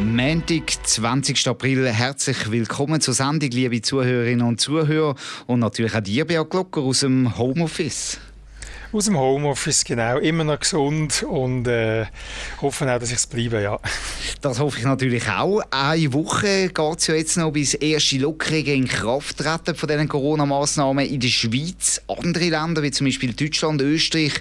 Montag, 20. April. Herzlich willkommen zur Sendung, liebe Zuhörerinnen und Zuhörer. Und natürlich auch dir, Beat Glocker, aus dem Homeoffice. Aus dem Homeoffice, genau. Immer noch gesund und äh, hoffen auch, dass ich es bleibe, ja. Das hoffe ich natürlich auch. Eine Woche geht es ja jetzt noch, bis erste Lockerungen in Kraft treten von diesen Corona-Massnahmen in der Schweiz. Andere Länder, wie zum Beispiel Deutschland, Österreich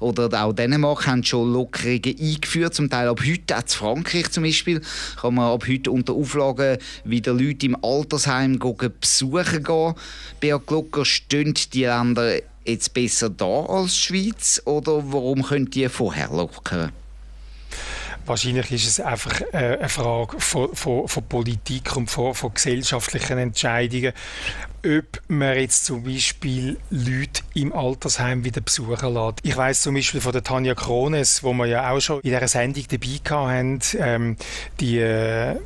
oder auch Dänemark, haben schon Lockerungen eingeführt. Zum Teil ab heute, auch in Frankreich zum Beispiel, kann man ab heute unter Auflagen wieder Leute im Altersheim besuchen gehen. Beat Glocker, stehen die Länder jetzt besser da als die Schweiz oder warum könnt ihr vorher lockern? Wahrscheinlich ist es einfach äh, eine Frage von, von, von Politik und von, von, gesellschaftlichen Entscheidungen, ob man jetzt zum Beispiel Leute im Altersheim wieder besuchen lässt. Ich weiß zum Beispiel von der Tanja Krones, wo wir ja auch schon in dieser Sendung dabei hatten, ähm, die äh,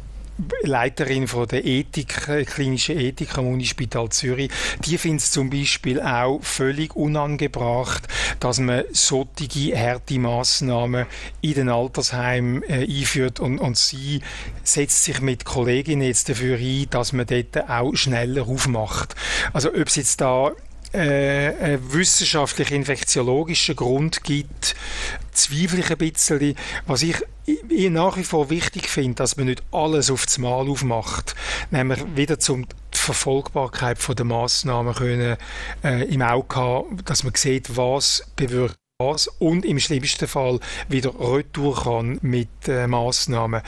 Leiterin von der Ethik, äh, klinischen Ethik am Unispital Zürich, die findet es zum Beispiel auch völlig unangebracht, dass man solche harte Massnahmen in den Altersheimen äh, einführt und, und sie setzt sich mit Kolleginnen jetzt dafür ein, dass man dort auch schneller aufmacht. Also ob es jetzt da äh, einen wissenschaftlichen, infektiologischen Grund gibt, zweifle ich ein bisschen. Was ich nach wie vor wichtig finde, dass man nicht alles auf das Mal aufmacht, nämlich wieder zum die Verfolgbarkeit der Massnahmen können, äh, im Auge haben, dass man sieht, was bewirkt was und im schlimmsten Fall wieder retour kann mit äh, Massnahmen.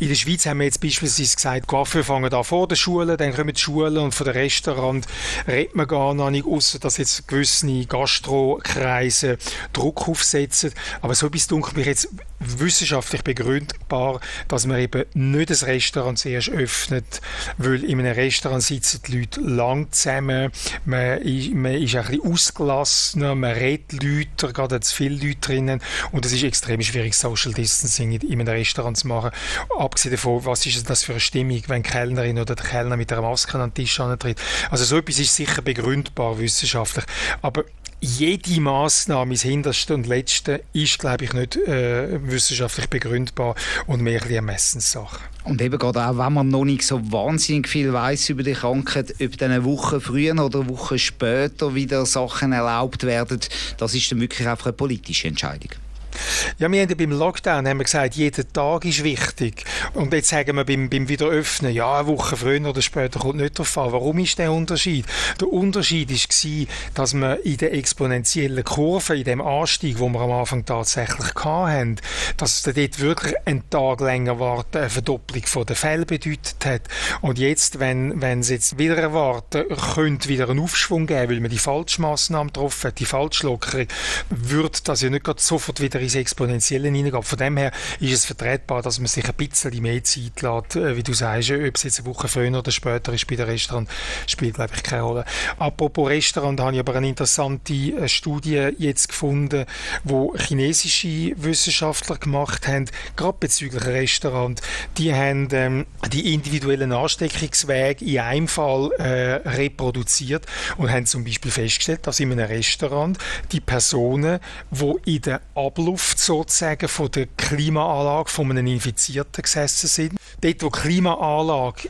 In der Schweiz haben wir jetzt beispielsweise gesagt, Kaffee fangen da vor der Schule, dann kommen die Schulen und von den Restaurant redet man gar noch nicht, außer dass jetzt gewisse Gastrokreise Druck aufsetzen. Aber so bis dunkel mich jetzt wissenschaftlich begründbar, dass man eben nicht das Restaurant zuerst öffnet, weil in einem Restaurant sitzen die Leute lang zusammen, man ist, man ist ein bisschen ausgelassener, man redet Leute, gerade zu viele Leute drinnen und es ist extrem schwierig, Social Distancing in einem Restaurant zu machen. Abgesehen davon, was ist das für eine Stimmung, wenn die Kellnerin oder der Kellner mit einer Maske an den Tisch antritt. Also so etwas ist sicher begründbar wissenschaftlich, aber jede Maßnahme ins Hinterste und Letzte ist, glaube ich, nicht äh, wissenschaftlich begründbar und mehr eine Ermessenssache. Und eben gerade auch, wenn man noch nicht so wahnsinnig viel weiß über die Krankheit, ob dann eine Woche früher oder Woche später wieder Sachen erlaubt werden, das ist dann wirklich einfach eine politische Entscheidung. Ja, wir haben ja beim Lockdown haben wir gesagt, jeder Tag ist wichtig. Und jetzt sagen wir beim, beim Wiederöffnen, ja, eine Woche früher oder später kommt nicht drauf an. Warum ist der Unterschied? Der Unterschied war, dass wir in der exponentiellen Kurve, in dem Anstieg, wo wir am Anfang tatsächlich hatten, dass es dort wirklich einen Tag länger warten, eine Verdopplung der Fälle bedeutet hat. Und jetzt, wenn, wenn es jetzt wieder erwarten, könnte wieder einen Aufschwung geben, weil man die Falschmaßnahmen getroffen hat, die Falschlockerung, wird das ja nicht sofort wieder ins Exponentielle hineingeht. Von dem her ist es vertretbar, dass man sich ein bisschen mehr Zeit lässt, äh, wie du sagst, ob es jetzt eine Woche früher oder später ist bei den Restaurant, spielt glaube ich keine Rolle. Apropos Restaurant, habe ich aber eine interessante äh, Studie jetzt gefunden, wo chinesische Wissenschaftler gemacht haben, gerade bezüglich Restaurant. Die haben ähm, die individuellen Ansteckungswege in einem Fall äh, reproduziert und haben zum Beispiel festgestellt, dass in einem Restaurant die Personen, wo in der Ablauf Luft sozusagen von der Klimaanlage von einem Infizierten gesessen sind. Dort, wo die Klimaanlage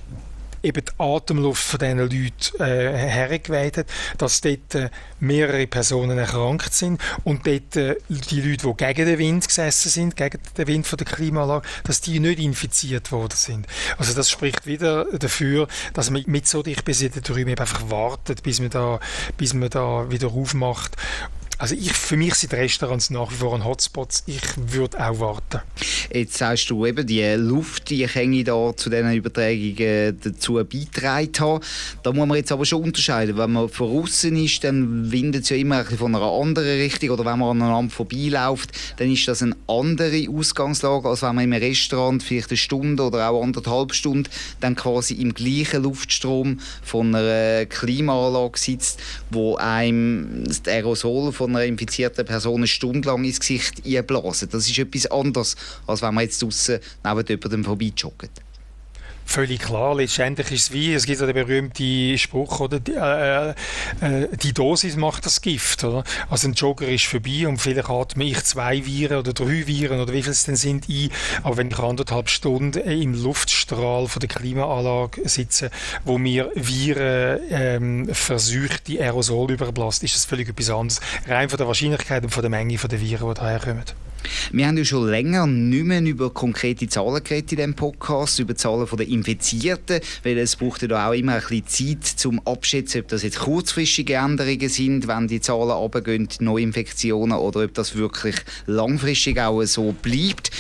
eben die Atemluft von diesen Leuten äh, hergeweht hat, dass dort äh, mehrere Personen erkrankt sind und dort äh, die Leute, die gegen den Wind gesessen sind, gegen den Wind von der Klimaanlage, dass die nicht infiziert worden sind. Also das spricht wieder dafür, dass man mit so dicht besiedelten Räumen einfach wartet, bis man da, bis man da wieder aufmacht Also ich, für mich sind Restaurants nach wie vor ein Hotspot. Ich würde auch warten. Jetzt sagst du eben, die Luft, die ich da zu diesen Übertragungen dazu beitragen haben. Da muss man jetzt aber schon unterscheiden. Wenn man von außen ist, dann windet es ja immer ein von einer anderen Richtung. Oder wenn man aneinander vorbeiläuft, dann ist das eine andere Ausgangslage, als wenn man im Restaurant vielleicht eine Stunde oder auch anderthalb Stunden dann quasi im gleichen Luftstrom von einer Klimaanlage sitzt, wo einem das Aerosol von einer infizierten Person eine Stunde lang ins Gesicht einblasen. Das ist etwas anderes, als wenn man jetzt draußen neben jemandem vorbeijoggt. Völlig klar. Letztendlich ist es wie, es gibt ja den berühmten Spruch, oder? Die, äh, äh, die Dosis macht das Gift, oder? Also ein Jogger ist vorbei und vielleicht atme ich zwei Viren oder drei Viren oder wie viel es denn sind ein. Aber wenn ich anderthalb Stunden im Luftstrahl von der Klimaanlage sitze, wo mir Viren ähm, verseuchte Aerosol überblasst, ist das völlig etwas anderes. Rein von der Wahrscheinlichkeit und von der Menge der Viren, die daherkommen. Wir haben ja schon länger nicht mehr über konkrete Zahlen geredet in diesem Podcast, über Zahlen der Infizierten, weil es braucht ja auch immer ein bisschen Zeit zum Abschätzen, ob das jetzt kurzfristige Änderungen sind, wenn die Zahlen runtergehen, Neuinfektionen, oder ob das wirklich langfristig auch so bleibt.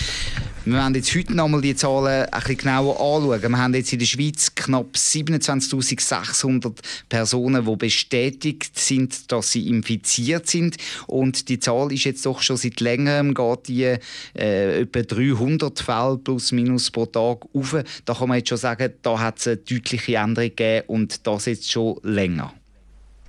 Wir werden jetzt heute nochmal die Zahlen ein bisschen genauer anschauen. Wir haben jetzt in der Schweiz knapp 27.600 Personen, die bestätigt sind, dass sie infiziert sind. Und die Zahl ist jetzt doch schon seit längerem, geht die äh, etwa 300 Fälle plus minus pro Tag auf. Da kann man jetzt schon sagen, da hat es eine deutliche Änderung gegeben und das jetzt schon länger.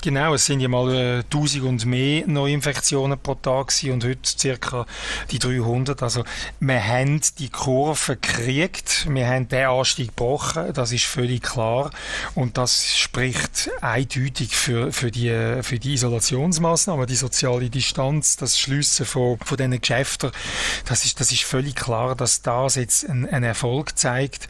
Genau, es sind ja mal äh, 1000 und mehr Neuinfektionen pro Tag und heute ca. die 300. Also wir haben die Kurve gekriegt, wir haben den Anstieg gebrochen, das ist völlig klar und das spricht eindeutig für, für, die, für die Isolationsmaßnahmen, die soziale Distanz, das Schliessen von, von diesen Geschäften. Das ist, das ist völlig klar, dass das jetzt einen Erfolg zeigt.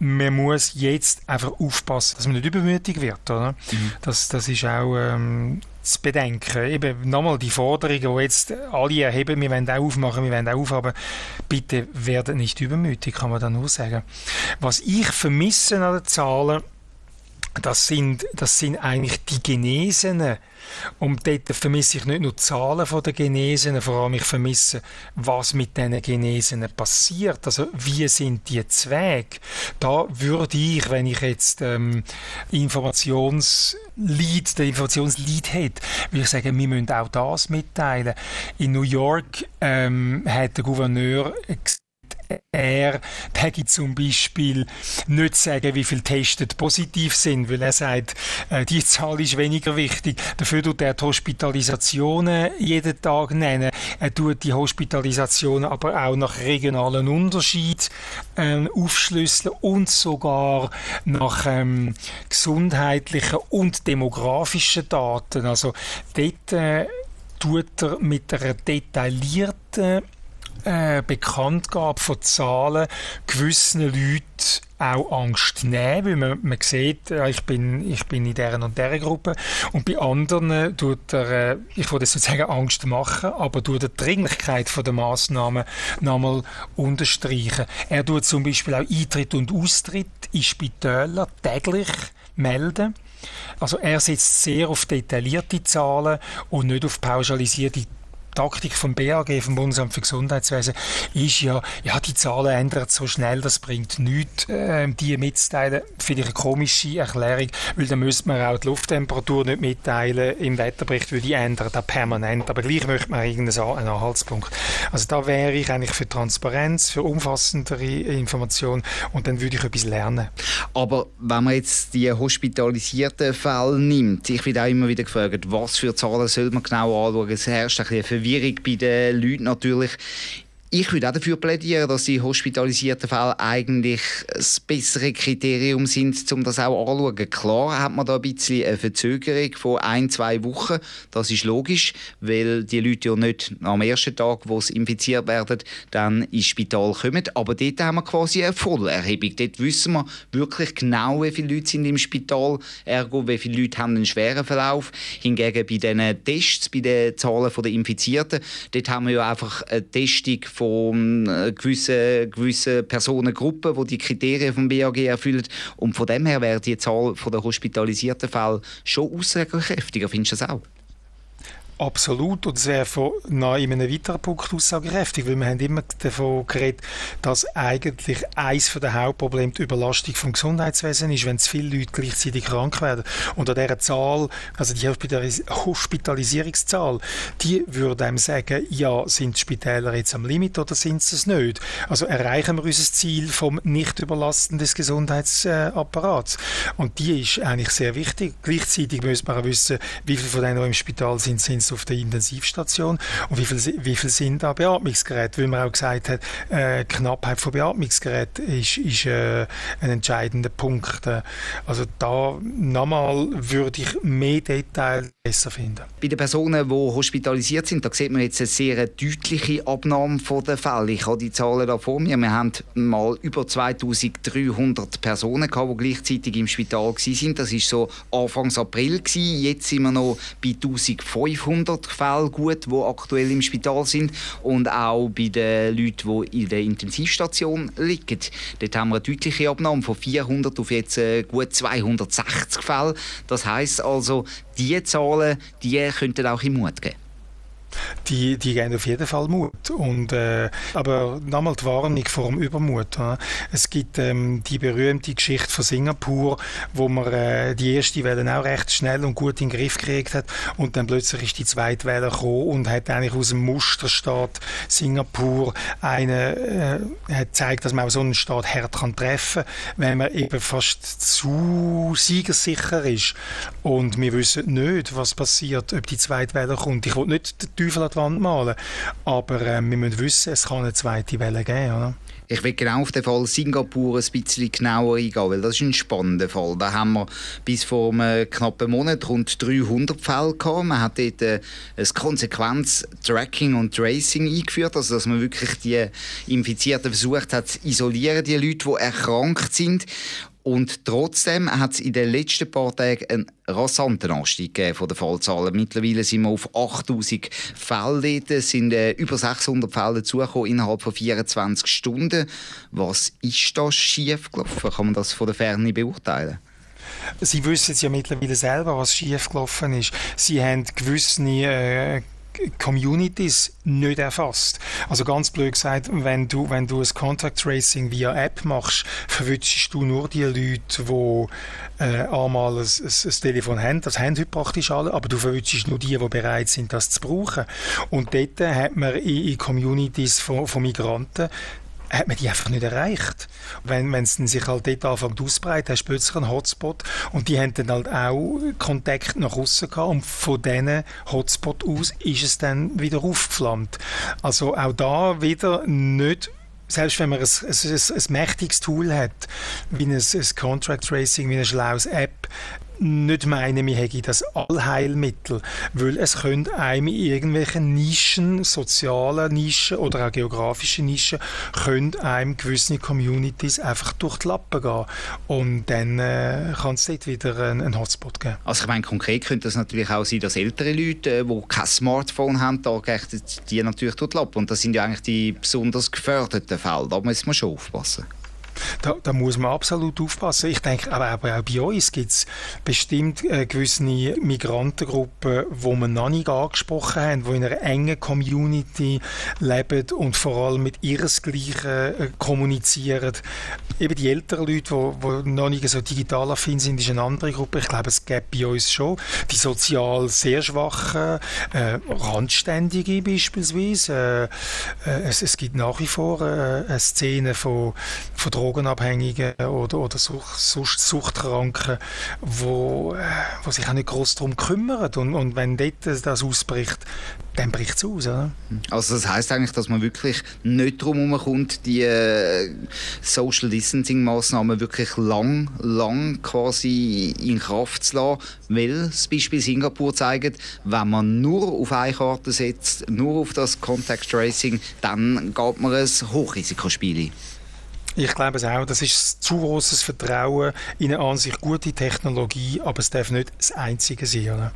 Man muss jetzt einfach aufpassen, dass man nicht übermütig wird. Oder? Mhm. Das, das ist auch auch ähm, zu bedenken. Eben nochmal die Forderungen, die jetzt alle erheben, wir wollen auch aufmachen, wir wollen auch aufhaben, bitte werdet nicht übermütig, kann man da nur sagen. Was ich vermisse an den Zahlen, das sind, das sind eigentlich die Genesenen. Und dort vermisse ich nicht nur die Zahlen der Genesenen, vor allem ich vermisse, was mit diesen Genesenen passiert. Also wie sind die Zweige? Da würde ich, wenn ich jetzt ähm, Informationslead, den Informationslead hätte, würde ich sagen, wir müssen auch das mitteilen. In New York ähm, hat der Gouverneur er täge zum Beispiel nicht sagen, wie viele Testet positiv sind, weil er sagt, äh, die Zahl ist weniger wichtig. Dafür tut er die Hospitalisationen jeden Tag nennen. Er tut die Hospitalisationen aber auch nach regionalen Unterschied ähm, aufschlüsseln und sogar nach ähm, gesundheitlichen und demografischen Daten. Also dort äh, tut er mit einer detaillierten äh, Bekanntgabe von Zahlen gewissen Leuten auch Angst nehmen, weil man, man sieht, ich bin, ich bin in dieser und dieser Gruppe und bei anderen tut er, äh, ich würde jetzt nicht sagen Angst machen, aber tut die Dringlichkeit der Massnahmen nochmal unterstreichen. Er tut zum Beispiel auch Eintritt und Austritt in Spitäler täglich melden. Also er setzt sehr auf detaillierte Zahlen und nicht auf pauschalisierte Taktik vom BAG, vom Bundesamt für Gesundheitswesen, ist ja, ja, die Zahlen ändern so schnell, das bringt nichts, äh, die mitzuteilen. Finde ich eine komische Erklärung, weil dann müsste man auch die Lufttemperatur nicht mitteilen im Wetterbericht, weil die ändern da permanent. Aber gleich möchte man irgendeinen Anhaltspunkt. Also da wäre ich eigentlich für Transparenz, für umfassendere Information und dann würde ich etwas lernen. Aber wenn man jetzt die hospitalisierten Fälle nimmt, ich werde auch immer wieder gefragt, was für Zahlen soll man genau anschauen? Es herrscht ein bisschen Verwirrung bei den Leuten natürlich. Ich würde auch dafür plädieren, dass die hospitalisierten Fälle eigentlich das bessere Kriterium sind, um das auch anzuschauen. Klar hat man da ein bisschen eine Verzögerung von ein, zwei Wochen. Das ist logisch, weil die Leute ja nicht am ersten Tag, wo sie infiziert werden, dann ins Spital kommen. Aber dort haben wir quasi eine Vollerhebung. Dort wissen wir wirklich genau, wie viele Leute sind im Spital, ergo wie viele Leute haben einen schweren Verlauf. Hingegen bei den Tests, bei den Zahlen der Infizierten, dort haben wir ja einfach eine Testung von äh, gewissen, gewissen Personengruppen, die die Kriterien vom BAG erfüllen. Und von dem her wäre die Zahl der hospitalisierten Fälle schon aussagekräftiger. Findest du das auch? Absolut. Und wäre von in einem weiteren Punkt aussagekräftig, weil wir haben immer davon geredet, dass eigentlich eines der Hauptprobleme die Überlastung vom Gesundheitswesen ist, wenn zu viele Leute gleichzeitig krank werden. Und an dieser Zahl, also die Hospitalisierungszahl, die würde einem sagen, ja, sind die Spitäler jetzt am Limit oder sind sie es nicht? Also erreichen wir unser Ziel vom Nicht-Überlasten des Gesundheitsapparats. Und die ist eigentlich sehr wichtig. Gleichzeitig müssen wir auch wissen, wie viele von denen, die im Spital sind, sind auf der Intensivstation und wie viel, wie viel sind da Beatmungsgeräte? Weil man auch gesagt hat, äh, Knappheit von Beatmungsgeräten ist, ist äh, ein entscheidender Punkt. Äh, also da nochmal würde ich mehr Details besser finden. Bei den Personen, die hospitalisiert sind, da sieht man jetzt eine sehr deutliche Abnahme der Fälle. Ich habe die Zahlen da vor mir. Wir haben mal über 2300 Personen gehabt, die gleichzeitig im Spital waren. Das war so Anfang April. Jetzt sind wir noch bei 1500 Fällen gut, die aktuell im Spital sind und auch bei den Leuten, die in der Intensivstation liegen. Dort haben wir eine deutliche Abnahme von 400 auf jetzt äh, gut 260 Fälle. Das heißt also, diese Zahlen die könnten auch im Mut geben die, die geben auf jeden Fall Mut. Und, äh, aber nochmal die Warnung vor dem Übermut. Oder? Es gibt ähm, die berühmte Geschichte von Singapur, wo man äh, die erste Welle auch recht schnell und gut in den Griff gekriegt hat und dann plötzlich ist die zweite Welle gekommen und hat eigentlich aus dem Musterstaat Singapur eine, äh, hat gezeigt, dass man auch so einen Staat hart kann treffen kann, wenn man eben fast zu siegersicher ist. Und wir wissen nicht, was passiert, ob die zweite Welle kommt. Ich will nicht Teufel an die Wand malen. Aber äh, wir müssen wissen, es kann eine zweite Welle geben. Oder? Ich will genau auf den Fall Singapur ein bisschen genauer eingehen, weil das ist ein spannender Fall. Da haben wir bis vor einem knappen Monat rund 300 Fälle gehabt. Man hat dort äh, ein konsequentes Tracking und Tracing eingeführt, also dass man wirklich die Infizierten versucht hat zu isolieren, die Leute, die erkrankt sind. Und trotzdem hat es in den letzten paar Tagen einen rasanten Anstieg von den Fallzahlen. Mittlerweile sind wir auf 8000 Fälle. Es sind äh, über 600 Fälle dazugekommen innerhalb von 24 Stunden. Was ist da schiefgelaufen? Kann man das von der Ferne beurteilen? Sie wissen ja mittlerweile selber, was schiefgelaufen ist. Sie haben gewisse äh, Communities nicht erfasst. Also ganz blöd gesagt, wenn du, wenn du ein Contact Tracing via App machst, verwünschst du nur die Leute, die äh, einmal ein, ein, Telefon haben. Das haben heute praktisch alle, aber du verwünschst nur die, die bereit sind, das zu brauchen. Und dort hat man in, in Communities von, von Migranten hat man die einfach nicht erreicht. Wenn, es sich halt dort anfängt auszubreiten, hast du plötzlich einen Hotspot und die haben dann halt auch Kontakt nach außen gehabt und von diesen Hotspot aus ist es dann wieder aufgeflammt. Also auch da wieder nicht selbst wenn man ein, ein, ein, mächtiges Tool hat, wie ein, ein Contract Tracing, wie eine schlaues App, nicht meinen, wir hätten das Allheilmittel, weil es können einem in irgendwelchen Nischen, sozialen Nischen oder auch geografischen Nischen, können einem gewisse Communities einfach durch die Lappen gehen und dann äh, kann es dort wieder einen, Hotspot geben. Also ich meine, konkret könnte es natürlich auch sein, dass ältere Leute, die äh, kein Smartphone haben, da die natürlich durch die Lappen und das sind ja eigentlich die besonders geförderten Fälle, da muss man schon aufpassen. Da, da, muss man absolut aufpassen. Ich denke, aber, aber auch bei uns gibt es bestimmt äh, gewisse Migrantengruppen, die wir noch nicht angesprochen haben, die in einer engen Community leben und vor allem mit ihresgleichen äh, kommunizieren. Eben die älteren Leute, die, die noch nicht so digital affin sind, ist eine andere Gruppe. Ich glaube, es gibt bei uns schon die sozial sehr schwachen, äh, Randständige beispielsweise. Äh, äh, es, es, gibt nach wie vor äh, eine Szene von, von Drogen Drogenabhängigen oder, oder Sucht, Sucht, Suchtkranken, wo, äh, wo sich auch nicht groß darum kümmern. Und, und wenn dort das ausbricht, dann bricht es aus. Oder? Also das heißt eigentlich, dass man wirklich nicht darum kommt, die äh, Social Distancing Maßnahmen wirklich lang, lang quasi in Kraft zu lassen, weil das Beispiel Singapur zeigt, wenn man nur auf eine Karte setzt, nur auf das Contact Tracing, dann geht man ein Hochrisikospiel. Ich glaube es auch. Das ist zu großes Vertrauen in eine an sich gute Technologie, aber es darf nicht das Einzige sein.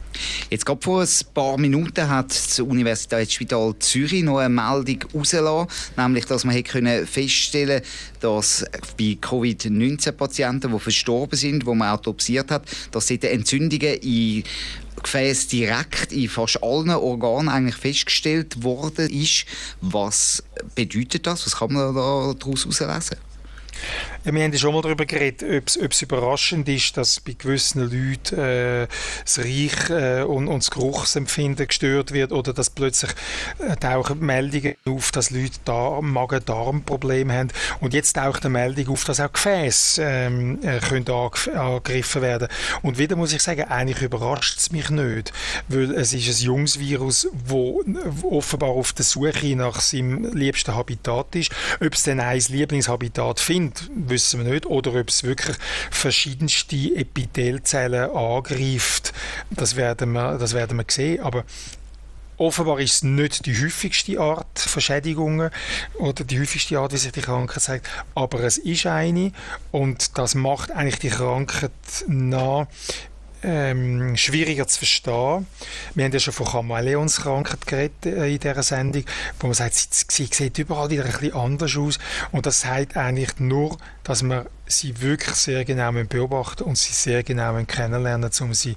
Jetzt gerade vor ein paar Minuten hat das Universitätsspital Zürich noch eine Meldung herausgelassen, nämlich, dass man können feststellen dass bei Covid-19-Patienten, die verstorben sind, die man autopsiert hat, dass sie Entzündungen in Gefäß direkt in fast allen Organen eigentlich festgestellt worden ist. Was bedeutet das? Was kann man da daraus herauslesen? Ja, wir haben ja schon mal darüber geredet, ob es überraschend ist, dass bei gewissen Leuten äh, das Reich äh, und, und das Geruchsempfinden gestört wird oder dass plötzlich äh, tauchen Meldungen auf, dass Leute Magen-Darm-Probleme haben. Und jetzt taucht eine Meldung auf, dass auch Gefäße ähm, äh, können angegriffen werden Und wieder muss ich sagen, eigentlich überrascht es mich nicht, weil es ist ein junges Virus, das offenbar auf der Suche nach seinem liebsten Habitat ist. Ob es denn ein Lieblingshabitat findet, wissen wir nicht. Oder ob es wirklich verschiedenste Epithelzellen angreift, das werden wir, das werden wir sehen. Aber Offenbar ist es nicht die häufigste Art von Schädigungen oder die häufigste Art, wie sich die Krankheit zeigt, aber es ist eine und das macht eigentlich die Krankheit nah ähm, schwieriger zu verstehen. Wir haben ja schon von Chamäleonskrankheit geredet äh, in dieser Sendung, wo man sagt, sie, sie sieht überall wieder ein bisschen anders aus und das heißt eigentlich nur, dass man sie wirklich sehr genau beobachten und sie sehr genau kennenlernen, um sie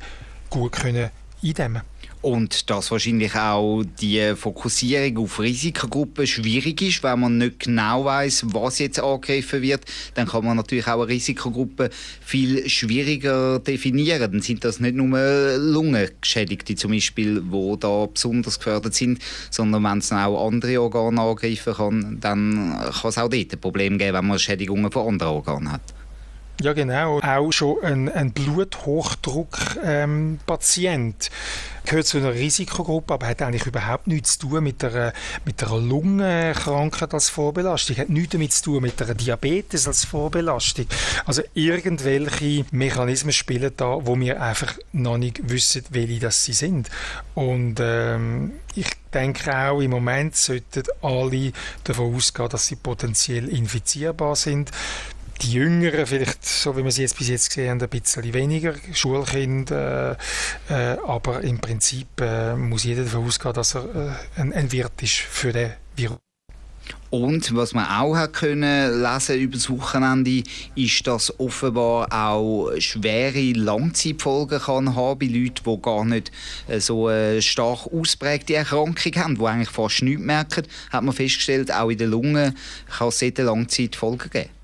gut können eindämmen und dass wahrscheinlich auch die Fokussierung auf Risikogruppen schwierig ist, wenn man nicht genau weiß, was jetzt angegriffen wird, dann kann man natürlich auch eine Risikogruppe viel schwieriger definieren. Dann sind das nicht nur Lungengeschädigte zum Beispiel, die da besonders gefördert sind, sondern wenn es auch andere Organe angreifen kann, dann kann es auch dort ein Problem geben, wenn man Schädigungen von anderen Organen hat. Ja, genau. Auch schon ein, ein Bluthochdruck-Patient. Ähm, gehört zu einer Risikogruppe, aber hat eigentlich überhaupt nichts zu tun mit einer, mit einer Lungenkrankheit als Vorbelastung, hat nichts damit zu tun mit einer Diabetes als Vorbelastung. Also irgendwelche Mechanismen spielen da, wo wir einfach noch nicht wissen, welche das sie sind. Und ähm, ich denke auch, im Moment sollten alle davon ausgehen, dass sie potenziell infizierbar sind die Jüngeren, vielleicht, so wie wir sie jetzt bis jetzt gesehen haben, ein bisschen weniger, Schulkinder, äh, äh, aber im Prinzip äh, muss jeder davon ausgehen, dass er äh, ein, ein Wirt ist für den Virus. Und was man auch hat können lesen über das Wochenende, ist, dass offenbar auch schwere Langzeitfolgen kann haben bei Leuten, die gar nicht äh, so eine stark ausprägte Erkrankung haben, die eigentlich fast nichts merken, hat man festgestellt, auch in den Lungen kann es Langzeitfolgen geben.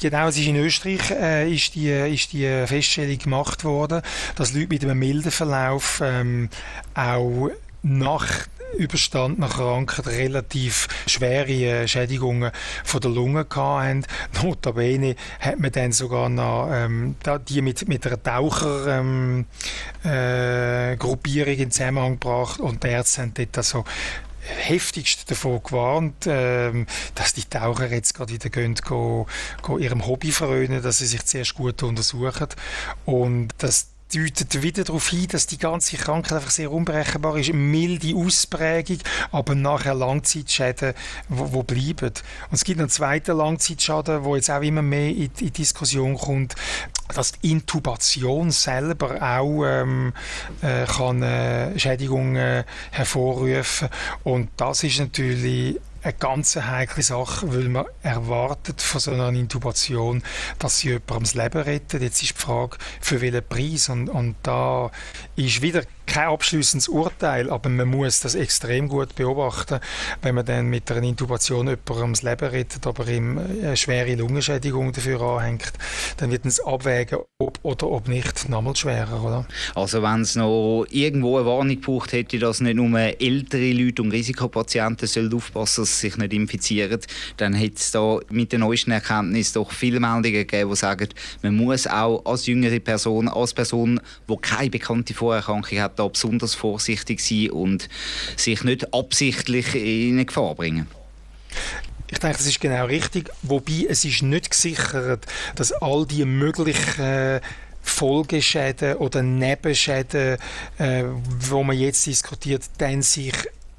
Genau, es ist in Österreich äh, ist, die, ist die Feststellung gemacht worden, dass Leute mit einem milden Verlauf ähm, auch nach überstandener Krankheit relativ schwere äh, Schädigungen von der Lunge hatten. Notabene hat man dann sogar noch ähm, die mit, mit einer Tauchergruppierung ähm, äh, in Zusammenhang gebracht und die Ärzte haben dort also heftigst davon gewarnt, ähm, dass die Taucher jetzt gerade wieder gehen, go, go ihrem Hobby verröhnen, dass sie sich zuerst gut untersuchen und dass deutet wieder darauf hin, dass die ganze Krankheit einfach sehr unberechenbar ist. Milde Ausprägung, aber nachher Langzeitschäden, wo, wo bleiben. Und es gibt einen zweiten Langzeitschaden, wo jetzt auch immer mehr in, in Diskussion kommt, dass die Intubation selber auch ähm, äh, kann äh, Schädigungen hervorrufen und das ist natürlich eine ganz heikle Sache, weil man erwartet von so einer Intubation, dass sie jemandem das Leben rettet. Jetzt ist die Frage, für welchen Preis. Und, und da ist wieder kein abschließendes Urteil, aber man muss das extrem gut beobachten, wenn man dann mit einer Intubation jemandem das Leben rettet, aber ihm eine schwere Lungenschädigung dafür anhängt, dann wird es abwägen, ob oder ob nicht, nochmal schwerer, oder? Also wenn es noch irgendwo eine Warnung braucht, hätte dass nicht nur ältere Leute und Risikopatienten sollen aufpassen, dass sie sich nicht infizieren, dann hätte es da mit den neuesten Erkenntnissen doch viele Meldungen gegeben, die sagen, man muss auch als jüngere Person, als Person, die keine bekannte Vorerkrankung hat, da besonders vorsichtig sein und sich nicht absichtlich in eine Gefahr bringen. Ich denke, das ist genau richtig. Wobei es ist nicht gesichert, dass all die möglichen Folgeschäden oder Nebenschäden, äh, wo man jetzt diskutiert, dann sich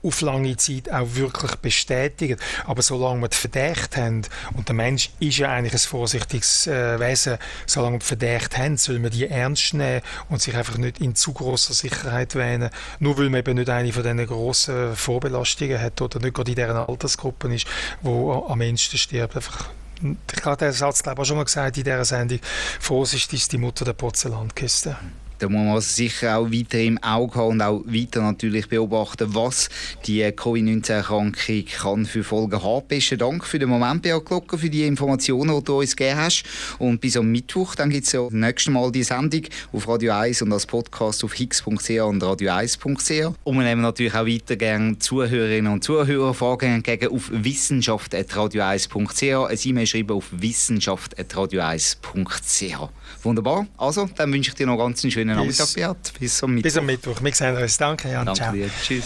auf lange Zeit auch wirklich bestätigen. Aber solange wir den Verdacht haben, und der Mensch ist ja eigentlich ein vorsichtiges äh, Wesen, solange wir den Verdacht haben, soll man die ernst nehmen und sich einfach nicht in zu großer Sicherheit wähnen, nur weil man eben nicht eine von diesen grossen Vorbelastungen hat oder nicht gerade in deren Altersgruppen ist, wo am Menschen stirbt. Einfach ich habe den Satz glaube ich, auch schon mal gesagt in dieser Sendung, Vorsicht ist die Mutter der Porzellankiste. Da muss man sicher auch weiter im Auge haben und auch weiter natürlich beobachten, was die Covid-19-Erkrankung kann für Folgen haben. Besten Dank für den Moment, Beat Glocker, für die Informationen, die du uns gegeben hast. Und bis am Mittwoch, dann gibt es ja das nächste Mal die Sendung auf Radio 1 und als Podcast auf hix.ch und radio1.ch. Und wir nehmen natürlich auch weiter gerne Zuhörerinnen und Zuhörer Fragen entgegen auf wissenschaft.radio1.ch. Ein E-Mail schreiben auf wissenschaft.radio1.ch. Wunderbar. Also, dann wünsche ich dir noch ganz einen schönen Nachmittag, Beat. Bis am Mittwoch. Bis am Mittwoch. Wir sehen uns. Danke, Jan. Danke Ciao. Dir. Tschüss.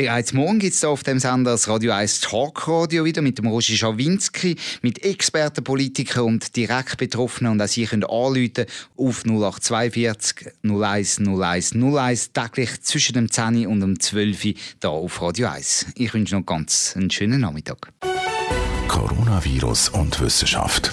Bereits morgen gibt es auf dem Sender das Radio 1 Talkradio wieder mit dem Roger Schawinski, mit Experten, Politikern und direkt Betroffenen. Und auch Sie können anrufen auf 0842 01 01 01 täglich zwischen dem 10 und dem 12 hier auf Radio 1. Ich wünsche noch ganz einen schönen Nachmittag. Coronavirus und Wissenschaft.